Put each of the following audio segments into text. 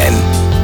FFN,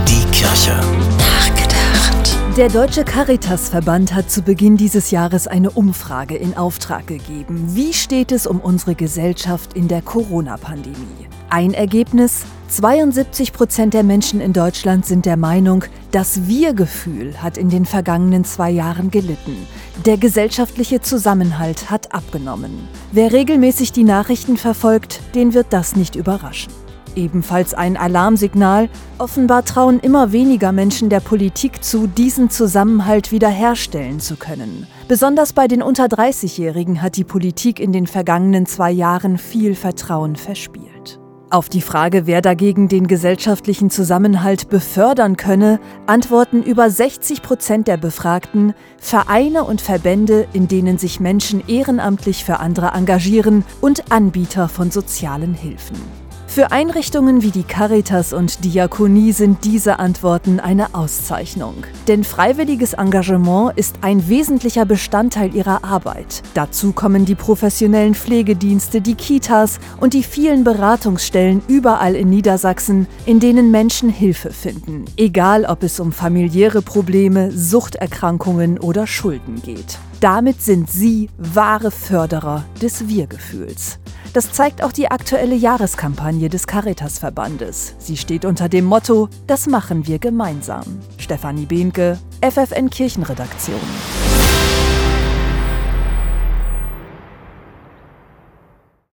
die Kirche. Nachgedacht. Der Deutsche Caritasverband hat zu Beginn dieses Jahres eine Umfrage in Auftrag gegeben. Wie steht es um unsere Gesellschaft in der Corona-Pandemie? Ein Ergebnis? 72 Prozent der Menschen in Deutschland sind der Meinung, das Wir-Gefühl hat in den vergangenen zwei Jahren gelitten. Der gesellschaftliche Zusammenhalt hat abgenommen. Wer regelmäßig die Nachrichten verfolgt, den wird das nicht überraschen. Ebenfalls ein Alarmsignal. Offenbar trauen immer weniger Menschen der Politik zu, diesen Zusammenhalt wiederherstellen zu können. Besonders bei den unter 30-Jährigen hat die Politik in den vergangenen zwei Jahren viel Vertrauen verspielt. Auf die Frage, wer dagegen den gesellschaftlichen Zusammenhalt befördern könne, antworten über 60 Prozent der Befragten Vereine und Verbände, in denen sich Menschen ehrenamtlich für andere engagieren und Anbieter von sozialen Hilfen. Für Einrichtungen wie die Caritas und Diakonie sind diese Antworten eine Auszeichnung. Denn freiwilliges Engagement ist ein wesentlicher Bestandteil ihrer Arbeit. Dazu kommen die professionellen Pflegedienste, die Kitas und die vielen Beratungsstellen überall in Niedersachsen, in denen Menschen Hilfe finden. Egal, ob es um familiäre Probleme, Suchterkrankungen oder Schulden geht. Damit sind sie wahre Förderer des Wir-Gefühls. Das zeigt auch die aktuelle Jahreskampagne des Caritas-Verbandes. Sie steht unter dem Motto Das machen wir gemeinsam. Stefanie Behnke, FFN Kirchenredaktion.